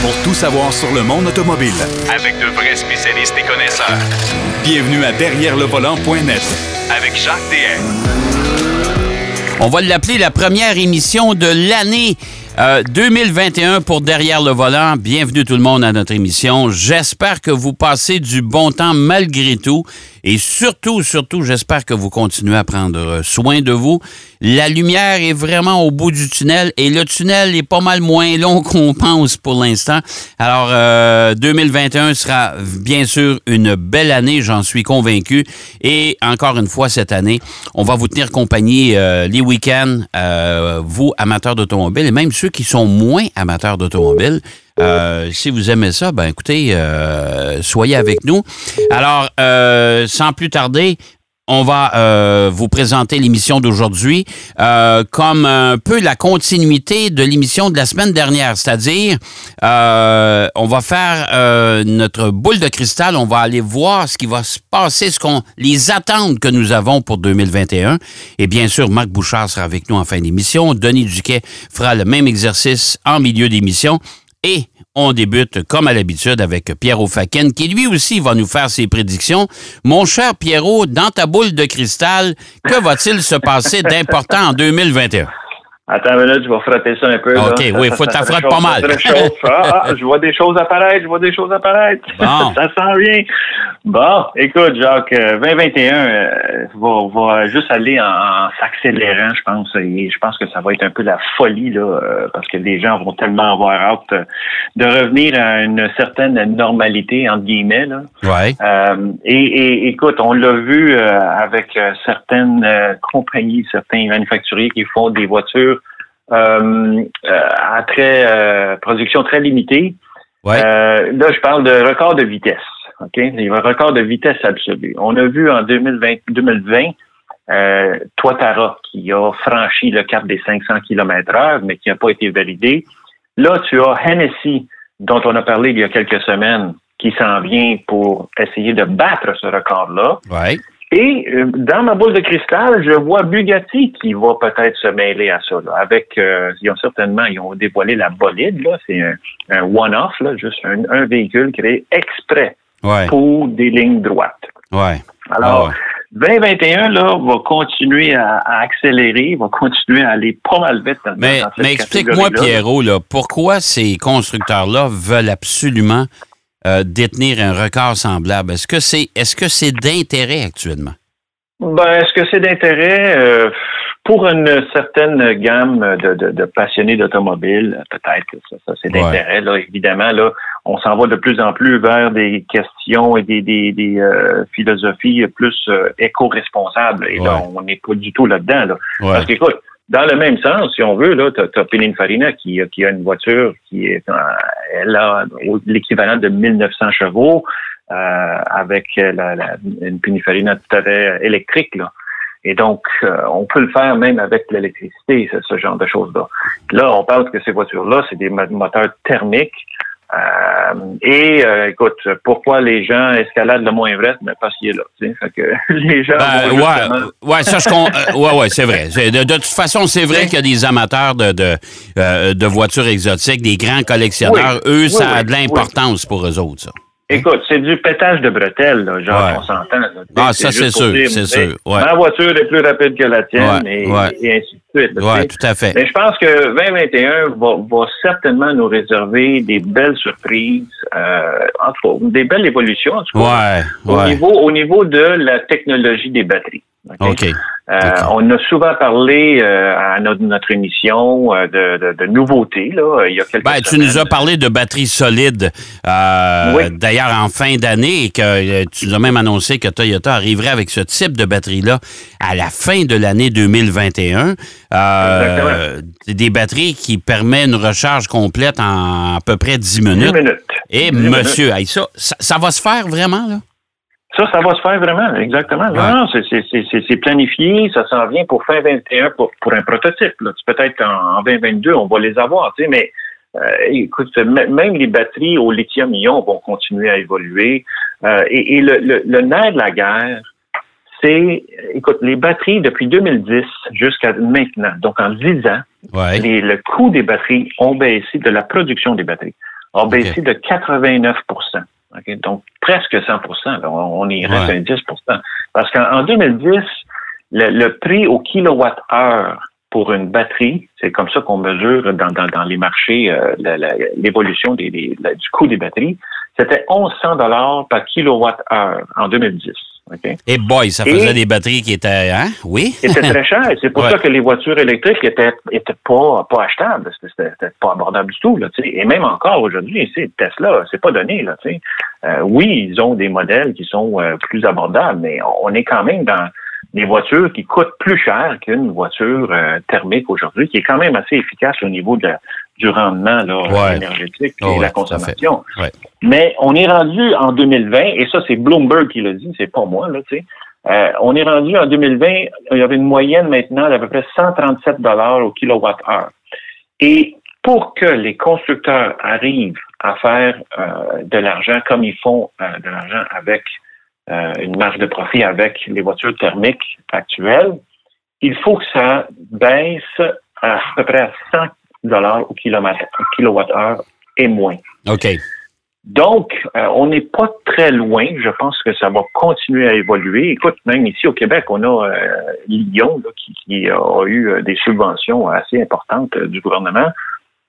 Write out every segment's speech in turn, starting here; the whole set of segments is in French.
pour tout savoir sur le monde automobile. Avec de vrais spécialistes et connaisseurs. Bienvenue à Derrière le volant.net avec Jacques DM. On va l'appeler la première émission de l'année 2021 euh, pour Derrière le volant. Bienvenue tout le monde à notre émission. J'espère que vous passez du bon temps malgré tout. Et surtout, surtout, j'espère que vous continuez à prendre soin de vous. La lumière est vraiment au bout du tunnel et le tunnel est pas mal moins long qu'on pense pour l'instant. Alors, 2021 euh, sera bien sûr une belle année, j'en suis convaincu. Et encore une fois, cette année, on va vous tenir compagnie euh, les week-ends, vous, amateurs d'automobile, et même ceux qui sont moins amateurs d'automobile, euh, si vous aimez ça, ben écoutez, euh, soyez avec nous. Alors, euh, sans plus tarder, on va euh, vous présenter l'émission d'aujourd'hui euh, comme un peu la continuité de l'émission de la semaine dernière, c'est-à-dire euh, on va faire notre boule de cristal, on va aller voir ce qui va se passer, ce qu'on les attentes que nous avons pour 2021. Et bien sûr, Marc Bouchard sera avec nous en fin d'émission. Denis Duquet fera le même exercice en milieu d'émission. Et on débute, comme à l'habitude, avec Pierrot Faken, qui lui aussi va nous faire ses prédictions. Mon cher Pierrot, dans ta boule de cristal, que va-t-il se passer d'important en 2021? Attends une minute, je vais frotter ça un peu. OK, oui, il faut que tu frottes pas mal. Ah, ah, je vois des choses apparaître, je vois des choses apparaître. ça sent rien. Bon, écoute, Jacques, 2021 euh, euh, va, juste aller en, s'accélérant, je pense. Et je pense que ça va être un peu la folie, là, euh, parce que les gens vont tellement avoir hâte de revenir à une certaine normalité, entre guillemets. Là. Ouais. et, et, écoute, on l'a vu avec certaines compagnies, certains manufacturiers qui font des voitures à très euh, production très limitée. là, je parle de record de vitesse. OK? Il un record de vitesse absolue. On a vu en 2020, 2020 euh, Toitara qui a franchi le cap des 500 km heure, mais qui n'a pas été validé. Là, tu as Hennessy, dont on a parlé il y a quelques semaines, qui s'en vient pour essayer de battre ce record-là. Ouais. Et euh, dans ma boule de cristal, je vois Bugatti qui va peut-être se mêler à ça. avec, euh, ils ont certainement, ils ont dévoilé la bolide. Là, c'est un, one-off, là, juste un, véhicule créé exprès pour des lignes droites. Ouais. Alors, 2021 ah là va continuer à, accélérer, va continuer à aller pas mal vite. Dans, mais, mais explique-moi, Pierrot, là, pourquoi ces constructeurs-là veulent absolument euh, détenir un record semblable. Est-ce que c'est est-ce que c'est d'intérêt actuellement? Ben, est-ce que c'est d'intérêt? Euh, pour une certaine gamme de, passionnés d'automobile? Peut-être que ça, c'est d'intérêt. Là, évidemment, là, on s'en va de plus en plus vers des questions et des, des, euh, philosophies plus éco-responsables. Et là, on n'est pas du tout là-dedans. Là. Parce qu'écoute, dans le même sens, si on veut, là, tu as, Pininfarina qui, qui a une voiture qui est a l'équivalent de 1900 chevaux euh, avec la, la, une Pininfarina tout à fait électrique. Là. Et donc, euh, on peut le faire même avec l'électricité, ce, ce genre de choses-là. Là, on parle que ces voitures-là, c'est des moteurs thermiques euh, et euh, écoute, pourquoi les gens escaladent le moins Everest? Mais parce qu'il est là. Fait que les gens. Ben, ouais, ouais, ça, je euh, ouais, ouais, c'est vrai. De, toute façon, c'est vrai qu'il y a des amateurs de, de, de, voitures exotiques, des grands collectionneurs. eux, ça a de l'importance pour eux autres, ça. Écoute, c'est du pétage de bretelles, là, genre, on s'entend. Ah, ça, c'est sûr, c'est sûr. Ouais. Ma voiture est plus rapide que la tienne et, ainsi de suite. Oui, tout à fait. Mais je pense que 2021 va, va certainement nous réserver des belles surprises, euh, entre des belles évolutions, en tout cas, au, niveau, au niveau de la technologie des batteries. OK? Euh, on a souvent parlé euh, à notre, notre émission euh, de, de, nouveautés. Là, il y a quelques ben, tu nous as parlé de batteries solides, oui. d'ailleurs en fin d'année, et que tu nous as même annoncé que Toyota arriverait avec ce type de batterie-là à la fin de l'année 2021. des batteries qui permettent une recharge complète en à peu près 10 minutes. 10 minutes. Et monsieur, ça, ça va se faire vraiment, là? Ça, ça va se faire vraiment, exactement. Non, c'est planifié, ça s'en vient pour fin 21 pour, pour un prototype. Peut-être en, 2022, on va les avoir, tu sais, mais euh, écoute, même les batteries au lithium-ion vont continuer à évoluer. Euh, et, le, le, nerf de la guerre, c'est, écoute, les batteries depuis 2010 jusqu'à maintenant, donc en 10 ans, le coût des batteries ont baissé de la production des batteries a baissé de 89 Donc, presque 100% On y reste à 10% Parce qu'en 2010, le, prix au kilowatt-heure pour une batterie, c'est comme ça qu'on mesure dans, dans, les marchés euh, l'évolution des, du coût des batteries, c'était 1100 dollars par kilowatt-heure en 2010. Et boy, ça faisait des batteries qui étaient, hein? Oui? C'était très cher. C'est pour ça que les voitures électriques étaient, étaient pas, pas achetables. C'était pas abordable du tout, là, Et même encore aujourd'hui, Tesla, c'est pas donné, là, euh, oui, ils ont des modèles qui sont euh, plus abordables, mais on est quand même dans des voitures qui coûtent plus cher qu'une voiture euh, thermique aujourd'hui, qui est quand même assez efficace au niveau de du rendement là, énergétique et la consommation. Mais on est rendu en 2020, et ça c'est Bloomberg qui l'a dit, c'est pas moi, là, tu sais. Euh, on est rendu en 2020, il y avait une moyenne maintenant d'à peu près 137 dollars au kilowatt-heure. Et pour que les constructeurs arrivent à faire euh, de l'argent comme ils font de l'argent avec euh, une marge de profit avec les voitures thermiques actuelles, il faut que ça baisse à, peu près à 100 dollars au kilowattheure et moins. OK. Donc, euh, on n'est pas très loin. Je pense que ça va continuer à évoluer. Écoute, même ici au Québec, on a euh, Lyon qui, qui, a eu des subventions assez importantes du gouvernement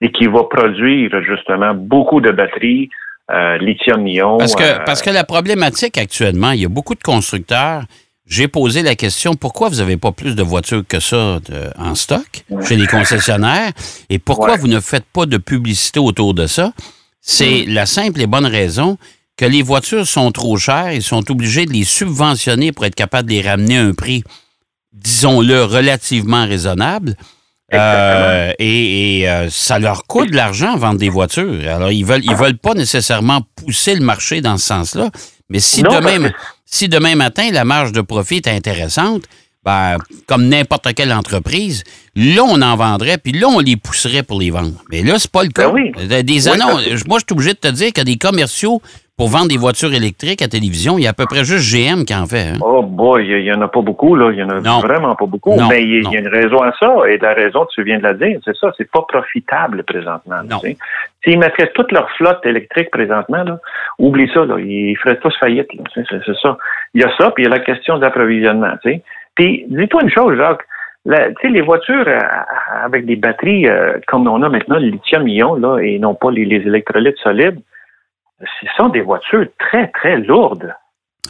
et qui va produire justement beaucoup de batteries euh, lithium-ion. Parce que, euh, parce que la problématique actuellement, il y a beaucoup de constructeurs. J'ai posé la question pourquoi vous n'avez pas plus de voitures que ça en stock chez les concessionnaires? Et pourquoi vous ne faites pas de publicité autour de ça? C'est mm. la simple et bonne raison que les voitures sont trop chères et sont obligés de les subventionner pour être capables de les ramener à un prix, disons-le, relativement raisonnable. Euh, et, euh, ça leur coûte de l'argent vendre des voitures. Alors, ils veulent, ils veulent pas nécessairement pousser le marché dans ce sens-là. Mais si demain, si demain matin, la marge de profit est intéressante, ben, comme n'importe quelle entreprise, là, on en vendrait, puis là, on les pousserait pour les vendre. Mais là, c'est pas le cas. Ben des annonces, moi, je suis obligé de te dire qu'il y a des commerciaux pour vendre des voitures électriques à télévision, il y a à peu près juste GM qui en fait. Hein. Oh boy, il y en a pas beaucoup, là. Il y en a vraiment pas beaucoup. mais il y, a une raison à ça, et la raison, tu viens de la dire, c'est ça, c'est pas profitable présentement. S'ils mettraient toute leur flotte électrique présentement, là, oublie ça, là, ils feraient tous faillite. C'est ça. Il y a ça, puis il y a la question d'approvisionnement. Puis dis-toi une chose, Jacques. La, les voitures euh, avec des batteries euh, comme on a maintenant le lithium-ion là, et non pas les électrolytes solides, ce sont des voitures très, très lourdes.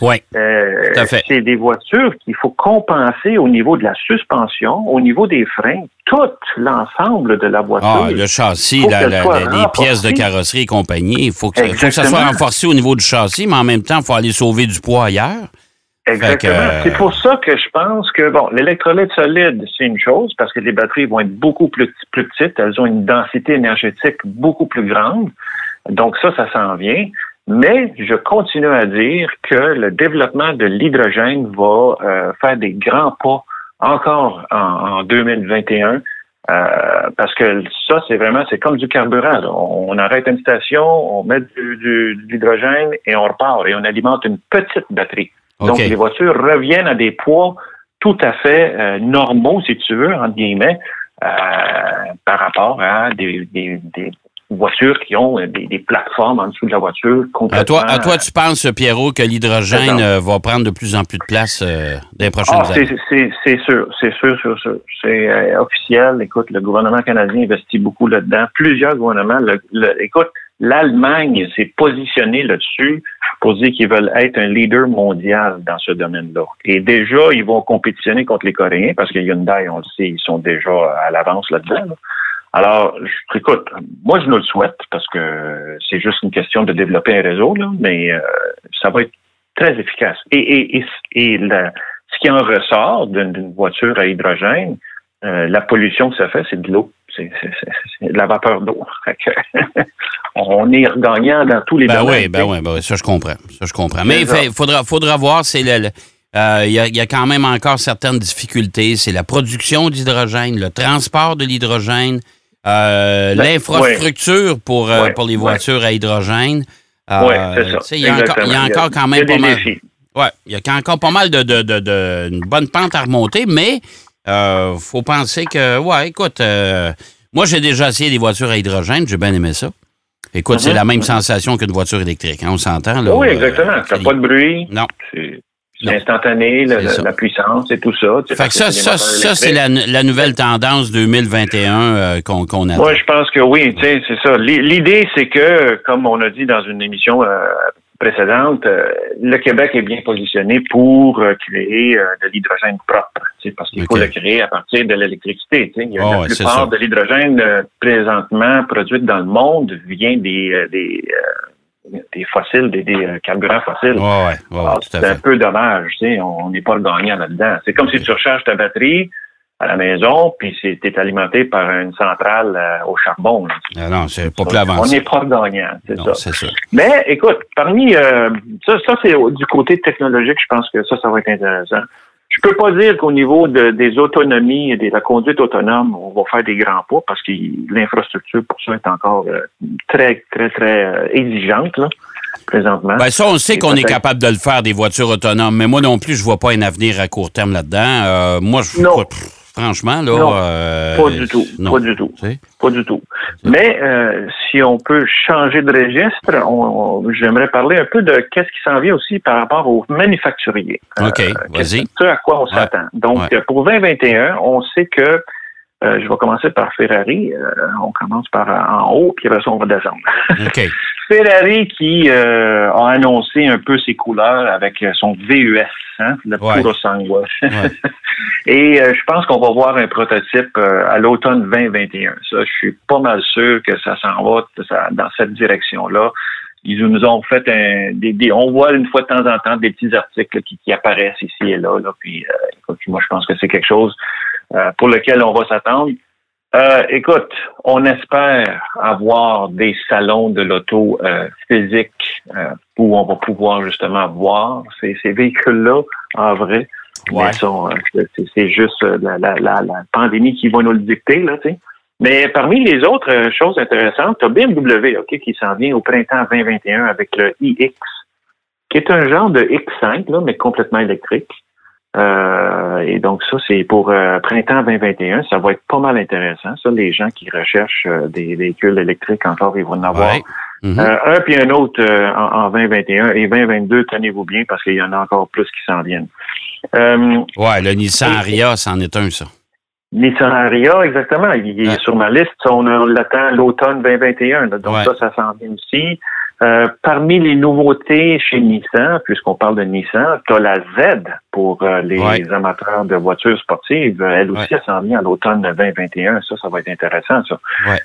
Oui. Euh, c'est des voitures qu'il faut compenser au niveau de la suspension, au niveau des freins, tout l'ensemble de la voiture. Ah, le châssis, les pièces de carrosserie et compagnie. Il faut que, faut que, ça soit renforcé au niveau du châssis, mais en même temps, il faut aller sauver du poids ailleurs. Exactement. Euh, c'est pour ça que je pense que, bon, l'électrolyte solide, c'est une chose, parce que les batteries vont être beaucoup plus, plus petites, elles ont une densité énergétique beaucoup plus grande. Donc ça, ça s'en vient. Mais je continue à dire que le développement de l'hydrogène va euh, faire des grands pas encore en, 2021. Euh, parce que ça, c'est vraiment, c'est comme du carburant. On, arrête une station, on met du, de l'hydrogène et on repart et on alimente une petite batterie. Donc les voitures reviennent à des poids tout à fait euh, normaux, si tu veux, entre guillemets, par rapport à des, des, voitures qui ont euh, des, plateformes en dessous de la voiture. À toi, à toi, tu penses, Pierrot, que l'hydrogène euh, va prendre de plus en plus de place euh, dans les prochaines ah, années? C'est sûr, c'est sûr, sûr, sûr. C'est officiel. Écoute, le gouvernement canadien investit beaucoup là-dedans. Plusieurs gouvernements. écoute, l'Allemagne s'est positionnée là-dessus pour dire qu'ils veulent être un leader mondial dans ce domaine-là. Et déjà, ils vont compétitionner contre les Coréens parce que Hyundai, on le sait, ils sont déjà à l'avance là-dedans. là dedans alors, écoute, moi je nous le souhaite parce que c'est juste une question de développer un réseau, là, mais euh, ça va être très efficace. Et, et, et, et ce qui en ressort d'une voiture à hydrogène, euh, la pollution que ça fait, c'est de l'eau. C'est de la vapeur d'eau. on est regagnant dans tous les ben Oui, ben oui, ben oui, ça je comprends. Ça je comprends. Mais il faudra, faudra voir, c'est le, euh, il y, a quand même encore certaines difficultés. C'est la production d'hydrogène, le transport de l'hydrogène, euh, ben, l'infrastructure pour, euh, pour les voitures à hydrogène. Euh, il y, a encore quand même pas mal. Ouais, il y a encore pas mal de, de, de, une bonne pente à remonter, mais il faut penser que, ouais, écoute, moi j'ai déjà essayé des voitures à hydrogène, j'ai bien aimé ça. Écoute, c'est la même sensation qu'une voiture électrique, hein, on s'entend. Là, oui, exactement. Tu pas de bruit. Non. C'est instantané, la, puissance et tout ça. Fait que ça, ça, ça c'est la, la, nouvelle tendance 2021 euh, qu'on qu a. Moi, je pense que oui, c'est ça. L'idée, c'est que, comme on a dit dans une émission euh, précédente, euh, le Québec est bien positionné pour créer de l'hydrogène propre, parce qu'il faut le créer à partir de l'électricité. Oh, la plupart de l'hydrogène présentement produite dans le monde vient des, des des fossiles, des, des euh, carburants fossiles. c'est un peu dommage, tu sais, on n'est pas le gagnant là-dedans. C'est comme si tu recharges ta batterie à la maison, puis c'est alimenté par une centrale euh, au charbon. Ah non, c'est pas plus avancé. On n'est pas le gagnant, c'est ça. Mais écoute, parmi euh, ça, ça c'est du côté technologique, je pense que ça, ça va être intéressant. Je peux pas dire qu'au niveau des autonomies et de la conduite autonome, on va faire des grands pas parce que l'infrastructure pour ça est encore euh, très, très, très euh, exigeante là, présentement. Ben ça, on sait qu'on est capable de le faire, des voitures autonomes, mais moi non plus, je vois pas un avenir à court terme là-dedans. Euh, moi, je non. Franchement, là. Euh, pas du tout. Pas du tout. Pas du tout. Mais euh, si on peut changer de registre, j'aimerais parler un peu de qu'est-ce qui s'en vient aussi par rapport aux manufacturiers. OK, euh, vas-y. Ce à quoi on s'attend? Donc, pour 2021, on sait que je vais commencer par Ferrari. on commence par en haut, puis après ça, on va descendre. OK. Ferrari qui a annoncé un peu ses couleurs avec son VUS, hein, le Puro Sangue. Et euh, je pense qu'on va voir un prototype euh, à l'automne 2021. Ça, je suis pas mal sûr que ça s'en va dans cette direction-là. Ils nous ont fait un, des, on voit une fois de temps en temps des petits articles qui, apparaissent ici et là. là puis, euh, moi, je pense que c'est quelque chose pour lequel on va s'attendre. écoute, on espère avoir des salons de l'auto physique où on va pouvoir justement voir ces, ces véhicules-là en vrai. Ouais. Euh, c'est juste euh, la, la, la, pandémie qui va nous le dicter, là, tu sais. Mais parmi les autres euh, choses intéressantes, tu as BMW, OK, qui s'en vient au printemps 2021 avec le iX, qui est un genre de X5, là, mais complètement électrique. Euh, et donc ça, c'est pour printemps 2021. Ça va être pas mal intéressant. Ça, les gens qui recherchent des véhicules électriques encore, ils vont en avoir mm-hmm. un puis un autre en, en, 2021 et 2022. Tenez-vous bien parce qu'il y en a encore plus qui s'en viennent. Euh, ouais, le Nissan Aria, c'en est un, ça. Nissan Aria, exactement. Il est sur ma liste. On, l'attend l'automne 2021. donc ça, ça s'en vient aussi. Euh, parmi les nouveautés chez Nissan, puisqu'on parle de Nissan, tu as la Z pour euh, les amateurs de voitures sportives. Elle aussi, elle s'en vient à l'automne 2021. Ça, ça va être intéressant, ça.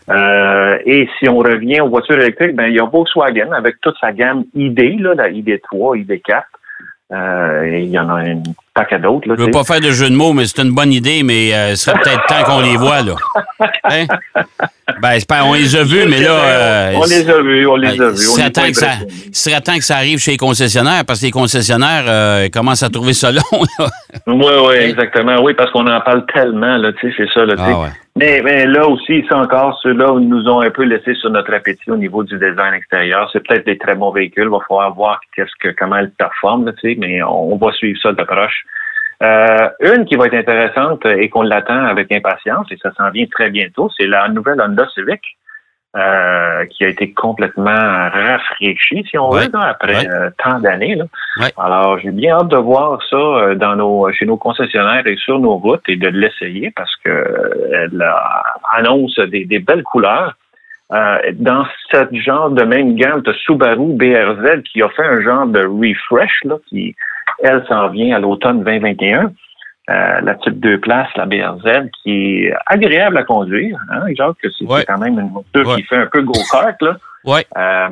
Euh, et si on revient aux voitures électriques, ben il y a Volkswagen avec toute sa gamme ID, là, la ID3, ID4. Euh, il y en a une paquet d'autres. Je ne veux pas faire de jeu de mots, mais c'est une bonne idée, mais euh, ce serait peut-être temps qu'on les voit, là. Hein? Ben, on les a vus, mais là. Euh, on les a vus, on les a vus. Ce serait, temps que ça, serait temps que ça arrive chez les concessionnaires, parce que les concessionnaires commencent à trouver ça long, Oui, oui, exactement. Oui, parce qu'on en parle tellement, là, tu sais, c'est ça, là, tu sais. Ah, mais, mais, là aussi, c'est encore ceux-là où nous ont un peu laissé sur notre appétit au niveau du design extérieur. C'est peut-être des très bons véhicules. Il va falloir voir qu'est-ce que, comment elles performent, tu sais, mais on, va suivre ça de proche. Euh, une qui va être intéressante et qu'on l'attend avec impatience, et ça s'en vient très bientôt, c'est la nouvelle Honda Civic. Euh, qui a été complètement rafraîchi, si on veut, après euh, tant d'années. Alors, j'ai bien hâte de voir ça euh, dans nos, chez nos concessionnaires et sur nos routes et de l'essayer parce que elle annonce des, belles couleurs. dans ce genre de même gamme, tu Subaru BRZ qui a fait un genre de refresh, là, qui, elle, s'en vient à l'automne 2021. Euh, la type 2 places, la BRZ, qui est agréable à conduire. Hein, Jacques, c'est quand même une voiture qui fait un peu go-kart, là. Ouais. Euh,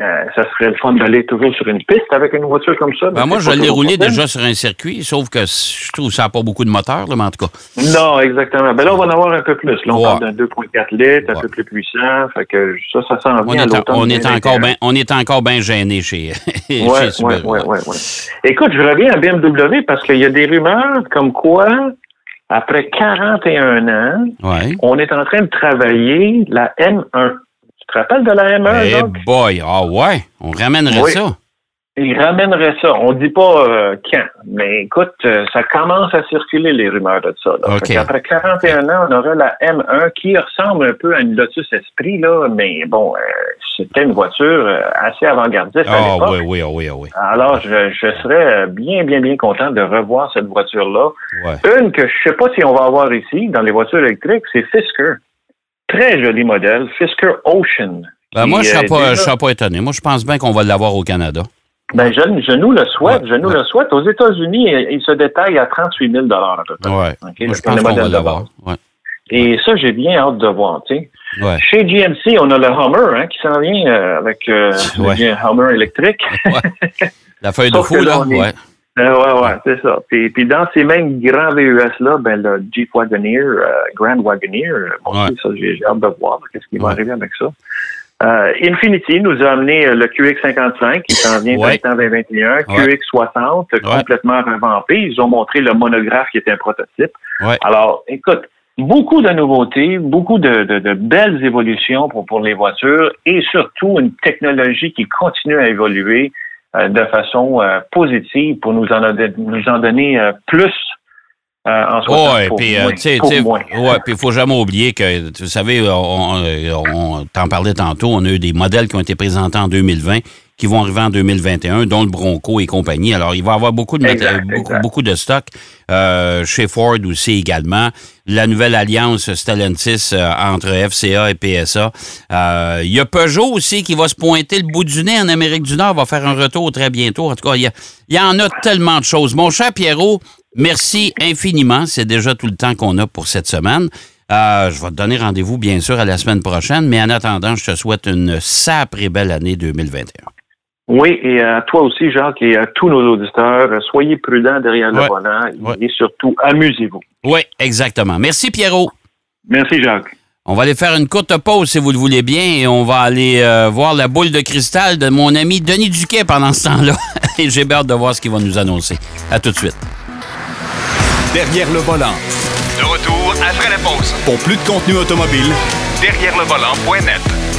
euh, ça serait le fun d'aller toujours sur une piste avec une voiture comme ça. Ben moi, je l'ai roulé déjà sur un circuit, sauf que je trouve que ça n'a pas beaucoup de moteur, là, mais en tout cas. Non, exactement. Ben là, on va en avoir un peu plus. Là, on parle d'un 2.4 litres, un peu plus puissant. Fait que ça, ça s'en vient on est, encore bien, on est encore bien gêné chez, ouais, Oui, oui, oui. Écoute, je reviens à BMW parce qu'il y a des rumeurs comme quoi après 41 ans, on est en train de travailler la M1. Tu te rappelles de la M1? Eh boy, ah ouais, on ramènerait ça. Il ramènerait ça. On dit pas euh, quand, mais écoute, euh, ça commence à circuler les rumeurs de ça. Après 41 ans, on aurait la M1 qui ressemble un peu à une Lotus Esprit, là, mais bon, euh, c'était une voiture assez avant-gardiste à Ah l'époque. oui, oui, ah oui, ah oui. Alors, je, je serais bien, bien, bien content de revoir cette voiture-là. Ouais. Une que je sais pas si on va avoir ici, dans les voitures électriques, c'est Fisker. Très joli modèle, Fisker Ocean. Ben, moi, je ne euh, serais, pas- déjà- je serais pas étonné. Moi, je pense bien qu'on va l'avoir au Canada. Ben, je, je nous le souhaite, Ouais, je nous ouais. le souhaite. Aux États-Unis, il, se détaille à 38 000 à peu près. Ouais. Moi, je pense qu'on va l'avoir. Et ça, j'ai bien hâte de voir. Ouais. Chez GMC, on a le Hummer hein, qui s'en vient euh, avec euh, Ouais. le Hummer électrique. La feuille de fou, là. là, on est- Ouais. Euh, ouais, ouais, c'est ça. Puis, puis dans ces mêmes grands VUS-là, ben, le Jeep Wagoneer, euh, Grand Wagoneer, euh, bon, Ouais. ça, j'ai hâte de voir qu'est-ce qui va arriver avec ça. Euh, Infinity nous a amené le QX55 qui s'en vient Ouais. printemps 2021, QX60 euh, Ouais. complètement revampé. Ils ont montré le monographe qui était un prototype. Ouais. Alors, écoute, beaucoup de nouveautés, beaucoup de, de- de belles évolutions pour, pour les voitures et surtout une technologie qui continue à évoluer de façon euh, positive pour nous en, nous en donner euh, plus euh, en soit Ouais, puis euh, tu tu il faut jamais oublier que, vous savez, on, on- on t'en parlait tantôt, on a eu des modèles qui ont été présentés en 2020 qui vont arriver en 2021, dont le Bronco et compagnie. Alors, il va y avoir beaucoup de, Exact, beaucoup, exact. beaucoup de stock euh, chez Ford aussi également. La nouvelle alliance Stellantis euh, entre FCA et PSA. Euh, Il y a Peugeot aussi qui va se pointer le bout du nez en Amérique du Nord, va faire un retour très bientôt. En tout cas, il y, a- il y en a tellement de choses. Mon cher Pierrot, merci infiniment. C'est déjà tout le temps qu'on a pour cette semaine. Euh, je vais te donner rendez-vous, bien sûr, à la semaine prochaine, mais en attendant, je te souhaite une sacrée belle année 2021. Oui, et à toi aussi, Jacques, et à tous nos auditeurs, euh, soyez prudents derrière le volant Ouais. et surtout, amusez-vous. Oui, exactement. Merci, Pierrot. Merci, Jacques. On va aller faire une courte pause, si vous le voulez bien, et on va aller euh, voir la boule de cristal de mon ami Denis Duquet pendant ce temps-là. et j'ai hâte de voir ce qu'il va nous annoncer. À tout de suite. Derrière le volant. De retour après la pause. Pour plus de contenu automobile, Derrière le volant.net.